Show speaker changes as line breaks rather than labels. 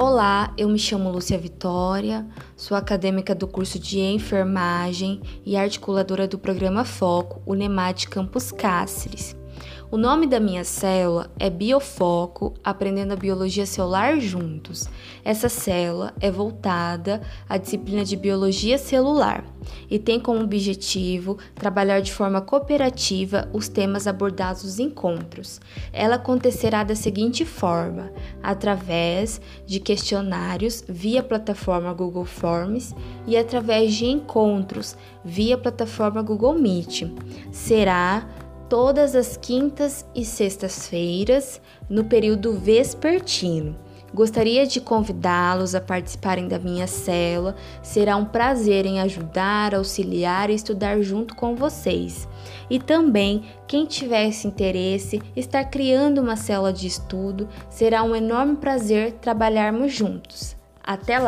Olá, eu me chamo Lúcia Vitória, sou acadêmica do curso de enfermagem e articuladora do programa Foco Unemat Campus Cáceres. O nome da minha célula é Biofoco Aprendendo a Biologia Celular Juntos. Essa célula é voltada à disciplina de Biologia Celular e tem como objetivo trabalhar de forma cooperativa os temas abordados nos encontros. Ela acontecerá da seguinte forma: através de questionários via plataforma Google Forms e através de encontros via plataforma Google Meet. Será todas as quintas e sextas-feiras no período vespertino. Gostaria de convidá-los a participarem da minha célula. Será um prazer em ajudar, auxiliar e estudar junto com vocês. E também, quem tivesse interesse, estar criando uma célula de estudo, será um enorme prazer trabalharmos juntos. Até lá!